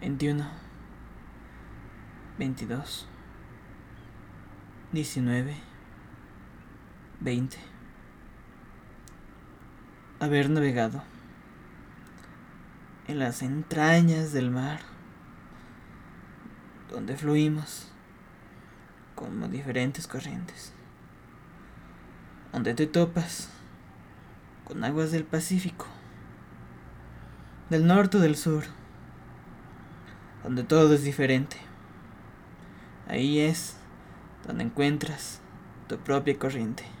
21, 22, 19, 20. Haber navegado en las entrañas del mar, donde fluimos como diferentes corrientes, donde te topas con aguas del Pacífico, del norte o del sur donde todo es diferente. Ahí es donde encuentras tu propia corriente.